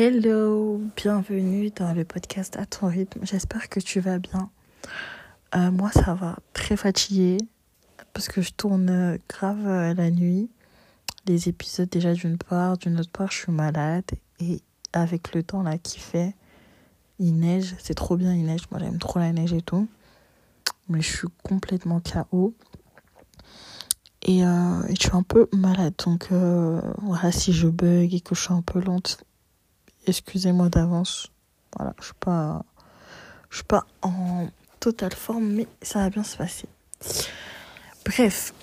Hello, bienvenue dans le podcast à ton rythme. J'espère que tu vas bien. Euh, moi, ça va très fatiguée parce que je tourne grave euh, la nuit. Les épisodes, déjà d'une part, d'une autre part, je suis malade et avec le temps là qui fait, il neige. C'est trop bien, il neige. Moi, j'aime trop la neige et tout. Mais je suis complètement KO. Et, euh, je suis un peu malade. Donc, euh, voilà, si je bug et que je suis un peu lente, excusez-moi d'avance. Voilà, je suis pas, je suis pas en totale forme, mais ça va bien se passer. Bref,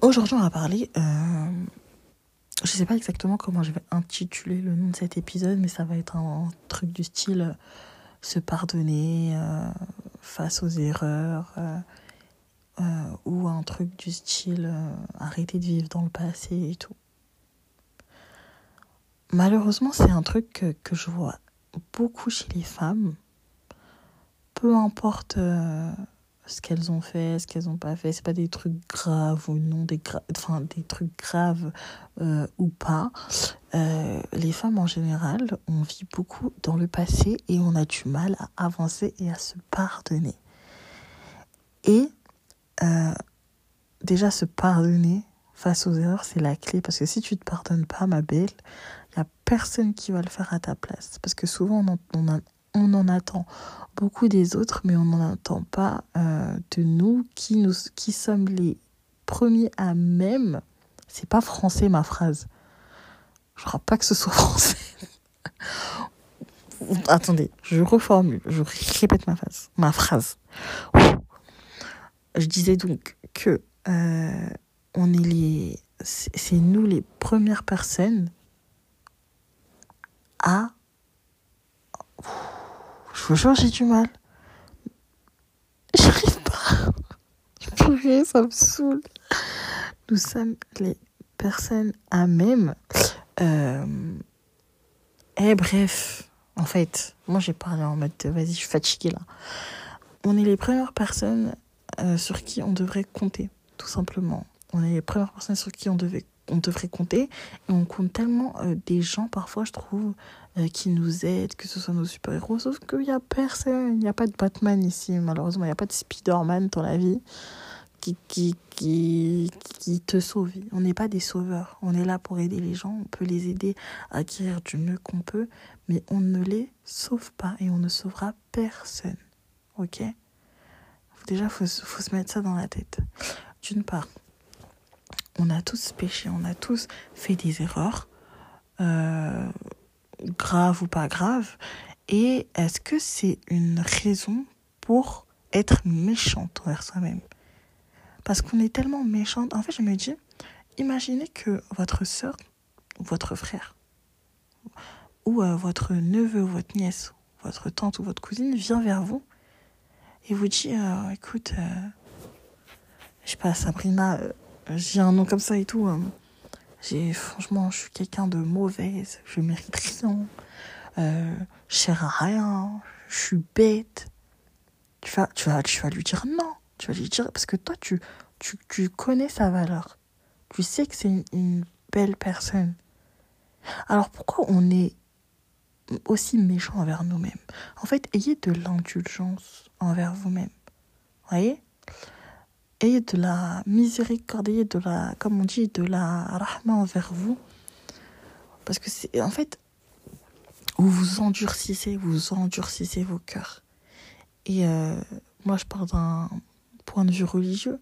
aujourd'hui, on va parler. Euh, je sais pas exactement comment je vais intituler le nom de cet épisode, mais ça va être un, truc du style euh, se pardonner euh, face aux erreurs. Euh, ou un truc du style arrêter de vivre dans le passé et tout. Malheureusement, c'est un truc que, je vois beaucoup chez les femmes. Peu importe euh, ce qu'elles ont fait, ce qu'elles n'ont pas fait, c'est pas des trucs graves ou non, des, enfin, des trucs graves ou pas. les femmes en général, on vit beaucoup dans le passé et on a du mal à avancer et à se pardonner. Et euh, déjà se pardonner face aux erreurs, c'est la clé. Parce que si tu ne te pardonnes pas, ma belle, personne qui va le faire à ta place. Parce que souvent, on en, on en, on en attend beaucoup des autres, mais on n'en attend pas euh, de nous qui, nous qui sommes les premiers à même. C'est pas français ma phrase. Je crois pas que ce soit français. Attendez, je reformule, je répète ma phrase. Ma phrase. Je disais donc que euh, on est les, c'est nous les premières personnes à. Je vous jure, j'ai du mal. J'arrive pas. Purée, ça me saoule. Nous sommes les personnes à même. Euh... Et bref, en fait, moi j'ai parlé en mode vas-y, je suis fatiguée là. On est les premières personnes euh, sur qui on devrait compter, tout simplement. On est les premières personnes sur qui on, devait, on devrait compter. Et on compte tellement euh, des gens, parfois, je trouve, euh, qui nous aident, que ce soit nos super-héros. Sauf qu'il n'y a personne. Il n'y a pas de Batman ici, malheureusement. Il n'y a pas de Spider-Man dans la vie qui, qui, qui, qui te sauve. On n'est pas des sauveurs. On est là pour aider les gens. On peut les aider à acquérir du mieux qu'on peut. Mais on ne les sauve pas. Et on ne sauvera personne. Ok? Déjà, il faut, faut se mettre ça dans la tête. D'une part, on a tous péché, on a tous fait des erreurs, euh, graves ou pas graves. Et est-ce que c'est une raison pour être méchante envers soi-même? Parce qu'on est tellement méchante. En fait, je me dis, imaginez que votre soeur, votre frère, ou euh, votre neveu, votre nièce, votre tante ou votre cousine vient vers vous et vous dit euh, écoute, je sais pas, Sabrina, j'ai un nom comme ça et tout. j'ai franchement, je suis quelqu'un de mauvaise, je mérite rien, je sers à rien, je suis bête. Tu vas, tu vas, tu vas lui dire non. Tu vas lui dire parce que toi, tu, tu, tu connais sa valeur. Tu sais que c'est une, une belle personne. Alors pourquoi on est aussi méchant envers nous-mêmes? En fait, ayez de l'indulgence envers vous-même. Voyez? Ayez de la miséricorde, ayez de la, comme on dit, de la rahma envers vous. Parce que c'est, en fait, vous vous endurcissez, vous endurcissez vos cœurs. Et euh, moi, je parle d'un point de vue religieux.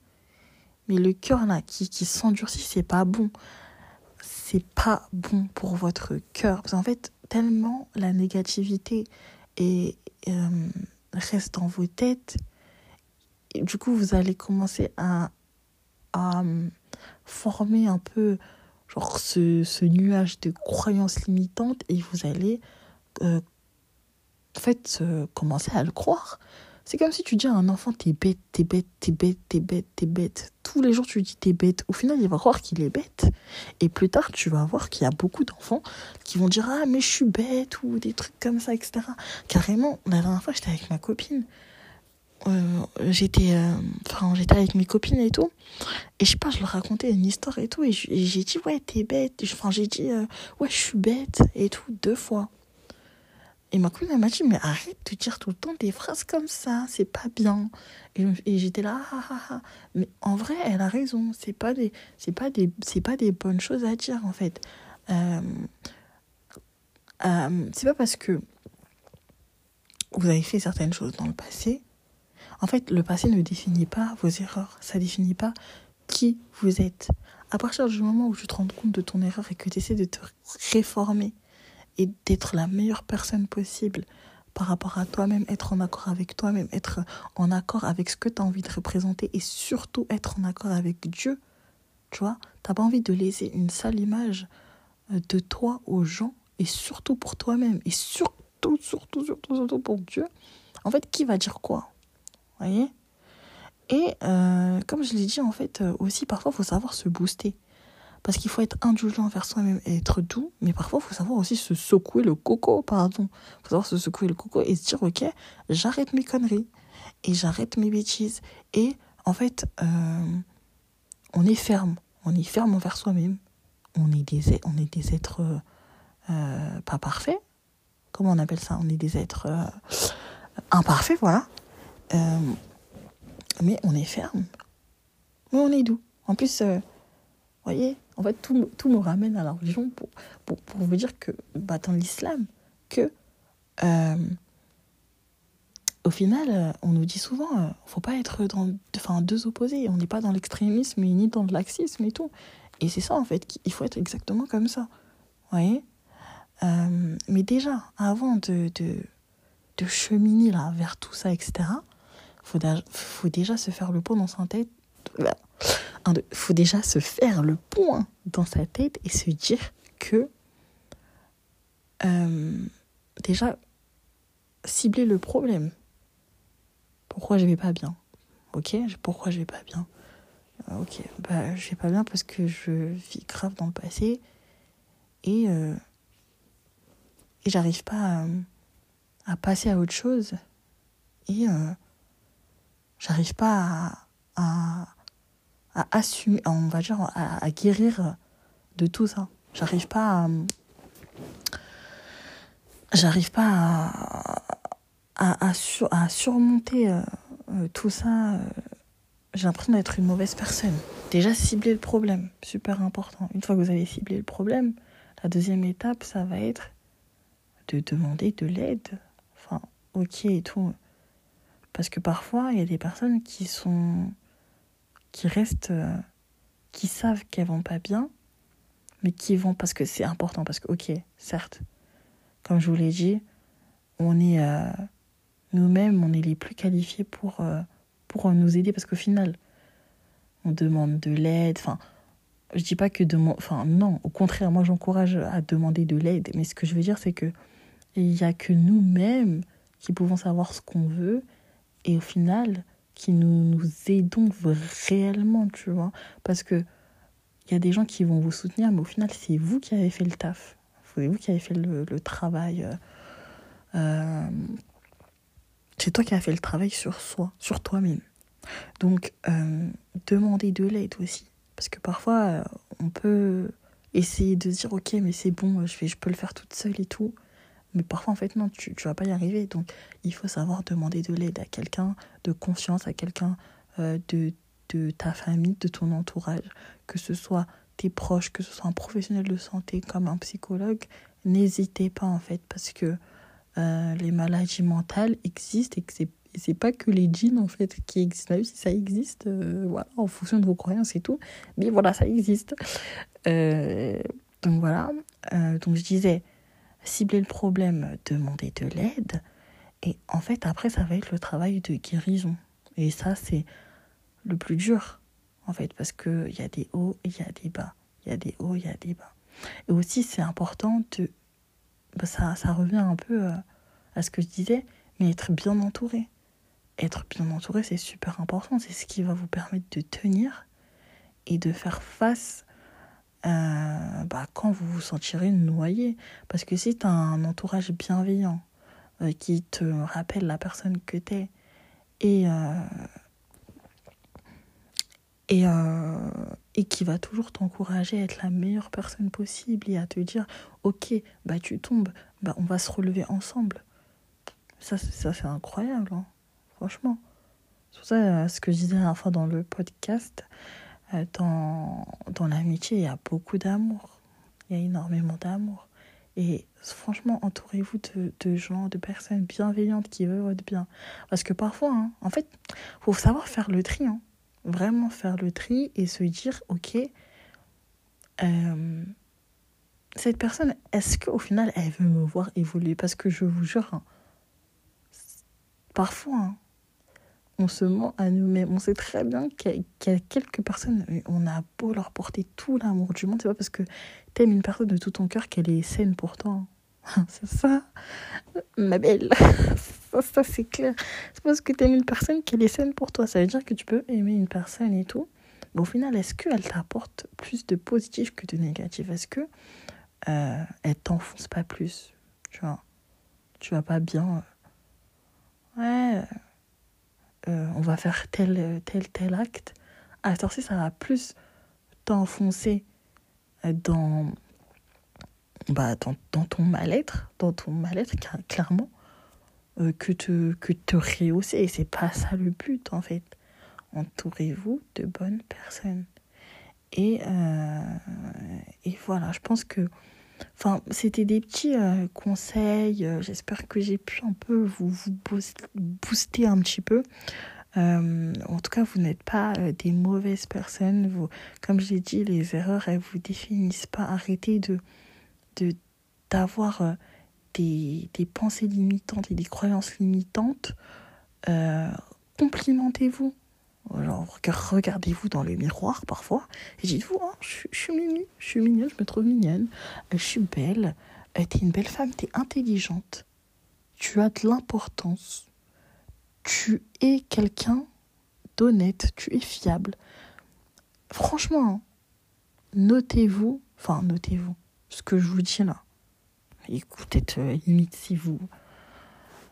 Mais le cœur, là, qui, qui s'endurcit, c'est pas bon. C'est pas bon pour votre cœur. Parce qu'en fait, tellement la négativité euh, reste dans vos têtes, du coup, vous allez commencer à, à former un peu genre ce, ce nuage de croyances limitantes et vous allez euh, en fait euh, commencer à le croire. C'est comme si tu dis à un enfant t'es bête, t'es bête, t'es bête, t'es bête, t'es bête. Tous les jours tu dis t'es bête. Au final il va croire qu'il est bête. Et plus tard tu vas voir qu'il y a beaucoup d'enfants qui vont dire ah mais je suis bête ou des trucs comme ça etc. Carrément la dernière fois j'étais avec ma copine. Euh, j'étais euh, j'étais avec mes copines et tout. Et je sais pas je leur racontais une histoire et tout. Et j'ai dit ouais t'es bête. Enfin j'ai dit euh, ouais je suis bête et tout deux fois. Et ma copine elle m'a dit mais arrête de dire tout le temps des phrases comme ça. C'est pas bien. Et, j'étais là ah, ah, ah. mais en vrai elle a raison. C'est pas des c'est pas des c'est pas des bonnes choses à dire en fait. C'est pas parce que vous avez fait certaines choses dans le passé en fait, le passé ne définit pas vos erreurs, ça définit pas qui vous êtes. À partir du moment où tu te rends compte de ton erreur et que tu essaies de te réformer et d'être la meilleure personne possible par rapport à toi-même, être en accord avec toi-même, être en accord avec ce que tu as envie de représenter et surtout être en accord avec Dieu, tu vois, t'as pas envie de laisser une sale image euh, de toi aux gens et surtout pour toi-même et surtout, surtout, surtout, surtout pour Dieu. En fait, qui va dire quoi? Voyez Et euh, comme je l'ai dit, en fait, euh, aussi, parfois, il faut savoir se booster. Parce qu'il faut être indulgent envers soi-même et être doux, mais parfois, il faut savoir aussi se secouer le coco, pardon. Il faut savoir se secouer le coco et se dire, ok, j'arrête mes conneries et j'arrête mes bêtises. Et en fait, euh, on est ferme. On est ferme envers soi-même. On est des, on est des êtres pas parfaits. Comment on appelle ça? On est des êtres imparfaits, voilà. Euh, mais on est ferme. Mais on est doux. En plus, euh, voyez, en fait, tout, tout, me ramène à la religion pour, pour, vous dire que, bah, dans l'islam, que, euh, au final, on nous dit souvent, ne faut pas être dans enfin, deux opposés. On n'est pas dans l'extrémisme ni dans le laxisme et tout. Et c'est ça, en fait, il faut être exactement comme ça. Voyez? Mais déjà, avant de, de, de cheminer là, vers tout ça, etc., faut, faut déjà se faire le point dans sa tête. Faut déjà se faire le point dans sa tête et se dire que euh, déjà cibler le problème. Pourquoi je vais pas bien? Ok, pourquoi je vais pas bien? Euh, Ok, bah je vais pas bien parce que je vis grave dans le passé et euh, et j'arrive pas à, à, passer à autre chose et j'arrive pas à, à, assumer, on va dire, à, guérir de tout ça. J'arrive pas à. J'arrive pas à, à, à, surmonter euh, euh, tout ça. Euh, j'ai l'impression d'être une mauvaise personne. Déjà, cibler le problème, super important. Une fois que vous avez ciblé le problème, la deuxième étape, ça va être de demander de l'aide. Enfin, ok et tout. Parce que parfois, il y a des personnes qui sont. qui restent. Euh, qui savent qu'elles vont pas bien, mais qui vont parce que c'est important. Parce que, ok, certes, comme je vous l'ai dit, on est. Euh, nous-mêmes, on est les plus qualifiés pour, euh, pour nous aider parce qu'au final, on demande de l'aide. Enfin, je dis pas que demander. Enfin, non, au contraire, moi j'encourage à demander de l'aide. Mais ce que je veux dire, c'est que il n'y a que nous-mêmes qui pouvons savoir ce qu'on veut et au final qui nous, nous aidons réellement, tu vois. Parce que il y a des gens qui vont vous soutenir, mais au final, c'est vous qui avez fait le taf. C'est vous qui avez fait le, le travail. Euh, euh, c'est toi qui as fait le travail sur soi, sur toi-même. Donc, euh, demandez de l'aide aussi. Parce que parfois, on peut essayer de dire, ok, mais c'est bon, je, vais, je peux le faire toute seule et tout. Mais parfois, en fait, non, tu ne vas pas y arriver. Donc, il faut savoir demander de l'aide à quelqu'un de confiance, à quelqu'un euh, de, de ta famille, de ton entourage, que ce soit tes proches, que ce soit un professionnel de santé comme un psychologue. N'hésitez pas, en fait, parce que euh, les maladies mentales existent et que c'est c'est pas que les djinns en fait qui existent là ça existe euh, voilà en fonction de vos croyances et tout mais voilà ça existe donc voilà donc je disais cibler le problème, demander de l'aide. Et en fait, après, ça va être le travail de guérison. Et ça, c'est le plus dur, en fait, parce qu'il y a des hauts il y a des bas. Il y a des hauts, il y a des bas. Et aussi, c'est important de... Bah, ça, ça revient un peu euh, à ce que je disais, mais être bien entouré. Être bien entouré, c'est super important. C'est ce qui va vous permettre de tenir et de faire face euh, bah, quand vous vous sentirez noyé. Parce que si tu as un entourage bienveillant euh, qui te rappelle la personne que tu es et, euh, et, et qui va toujours t'encourager à être la meilleure personne possible et à te dire ok bah tu tombes bah on va se relever ensemble. Ça ça c'est incroyable hein, franchement. C'est pour ça ce que je disais la dernière fois dans le podcast dans, dans l'amitié il y a beaucoup d'amour il y a énormément d'amour et franchement, entourez-vous de, de, gens, de personnes bienveillantes qui veulent votre bien. Parce que parfois, hein, en fait, il faut savoir faire le tri. Hein. Vraiment faire le tri et se dire, ok, euh, cette personne, est-ce qu'au final, elle veut me voir évoluer? Parce que je vous jure, hein, parfois, hein, on se ment à nous-mêmes. On sait très bien qu'il y, a quelques personnes, on a beau leur porter tout l'amour du monde, c'est pas parce que t'aimes une personne de tout ton cœur qu'elle est saine pour toi. C'est ça, ma belle. Ça, ça c'est clair. C'est parce que t'aimes une personne qu'elle est saine pour toi. Ça veut dire que tu peux aimer une personne et tout. Mais au final, est-ce qu'elle t'apporte plus de positif que de négatif? Est-ce que euh, elle t'enfonce pas plus? Tu vois? Tu vas pas bien. Euh, ouais euh, on va faire tel, tel, tel acte, à cette ci ça va plus t'enfoncer dans, bah, dans, dans ton mal-être, dans ton mal-être, clairement, euh, que, te, que te rehausser. Et c'est pas ça le but, en fait. Entourez-vous de bonnes personnes. Et, euh, et voilà, je pense que Enfin, c'était des petits euh, conseils. Euh, j'espère que j'ai pu un peu vous, vous booster un petit peu. Euh, en tout cas, vous n'êtes pas des mauvaises personnes. Comme je l'ai dit, les erreurs, elles vous définissent pas. Arrêtez de d'avoir des, des pensées limitantes et des croyances limitantes. Complimentez-vous. Regardez-vous dans le miroir parfois et dites-vous, oh, je, suis mignonne, je suis mignonne, je me trouve mignonne, je suis belle, euh, t'es une belle femme, t'es intelligente, tu as de l'importance, tu es quelqu'un d'honnête, tu es fiable. Franchement, hein, notez-vous, enfin notez-vous, ce que je vous dis là. Écoutez, euh, limite si vous,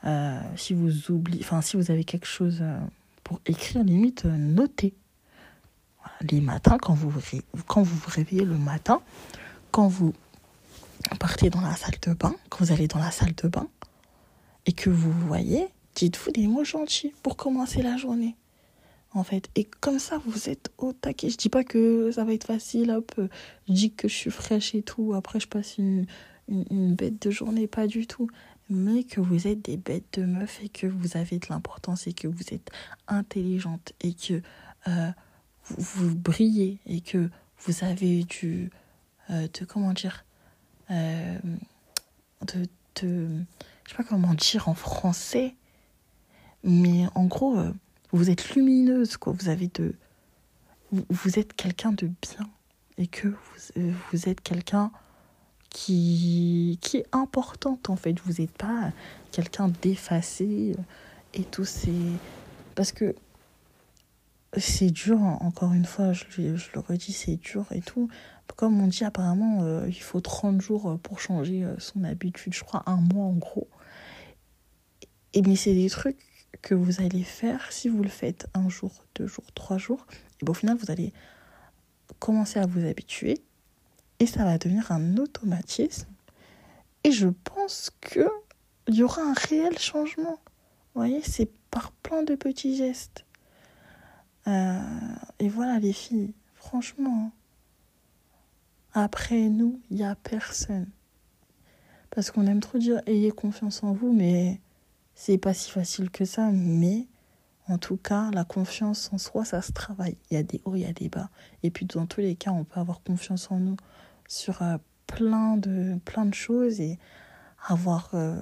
euh, si vous oubliez, enfin si vous avez quelque chose pour écrire, limite, euh, noter. Les matins, quand vous, vous réveillez le matin, quand vous partez dans la salle de bain, quand vous allez dans la salle de bain, et que vous voyez, dites-vous des mots gentils pour commencer la journée. En fait, et comme ça, vous êtes au taquet. Je dis pas que ça va être facile, hop, je dis que je suis fraîche et tout, après je passe une, une bête de journée, pas du tout mais que vous êtes des bêtes de meufs et que vous avez de l'importance et que vous êtes intelligente et que euh, vous, brillez et que vous avez du euh, de comment dire euh, de, de je sais pas comment dire en français mais en gros vous êtes lumineuse quoi. Vous avez de vous, êtes quelqu'un de bien et que vous êtes quelqu'un qui, qui est importante en fait. Vous n'êtes pas quelqu'un d'effacé et tout. Parce que c'est dur, encore une fois, je, je le redis, c'est dur et tout. Comme on dit, apparemment, euh, il faut 30 jours pour changer euh, son habitude, je crois un mois en gros. Et mais c'est des trucs que vous allez faire si vous le faites un jour, deux jours, trois jours. Et bon, au final, vous allez commencer à vous habituer et ça va devenir un automatisme. Et je pense qu'il y aura un réel changement. Vous voyez, c'est par plein de petits gestes. Euh, et voilà les filles, franchement, après nous, il n'y a personne. Parce qu'on aime trop dire ayez confiance en vous, mais c'est pas si facile que ça. Mais en tout cas, la confiance en soi, ça se travaille. Il y a des hauts, il y a des bas. Et puis dans tous les cas, on peut avoir confiance en nous sur euh, plein, de, plein de choses et avoir euh,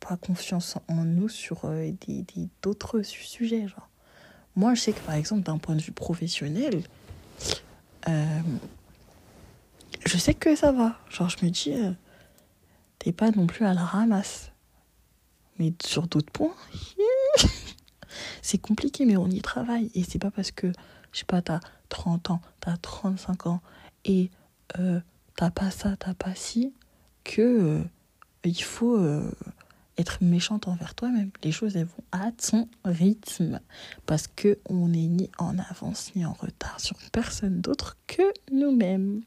pas confiance en nous sur euh, des, d'autres sujets. Genre. Moi, je sais que par exemple, d'un point de vue professionnel, je sais que ça va. Genre, je me dis, t'es pas non plus à la ramasse. Mais sur d'autres points, c'est compliqué, mais on y travaille. Et c'est pas parce que, je sais pas, t'as 30 ans, t'as 35 ans et t'as pas ça, t'as pas ci, que euh, il faut euh, être méchante envers toi-même. Les choses, elles vont à ton rythme. Parce que on n'est ni en avance ni en retard sur personne d'autre que nous-mêmes.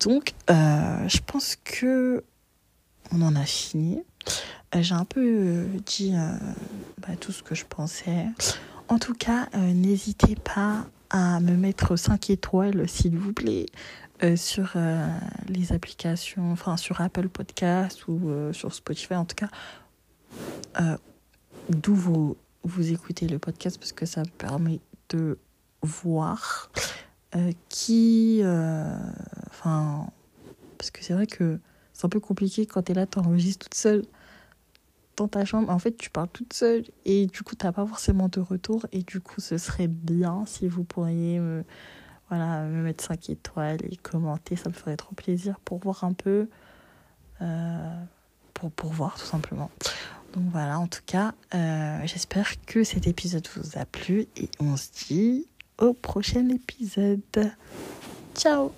Donc, euh, je pense que on en a fini. J'ai un peu dit bah, tout ce que je pensais. En tout cas, n'hésitez pas à me mettre 5 étoiles, s'il vous plaît, sur les applications, enfin sur Apple Podcast ou sur Spotify, en tout cas, d'où vous, vous écoutez le podcast, parce que ça me permet de voir qui. Enfin. parce que c'est vrai que c'est un peu compliqué quand tu es là, tu enregistres toute seule dans ta chambre. En fait, tu parles toute seule et du coup, tu n'as pas forcément de retour. Et du coup, ce serait bien si vous pourriez me, voilà, me mettre 5 étoiles et commenter. Ça me ferait trop plaisir pour voir un peu. Euh, pour, voir tout simplement. Donc voilà, en tout cas, euh, j'espère que cet épisode vous a plu et on se dit au prochain épisode. Ciao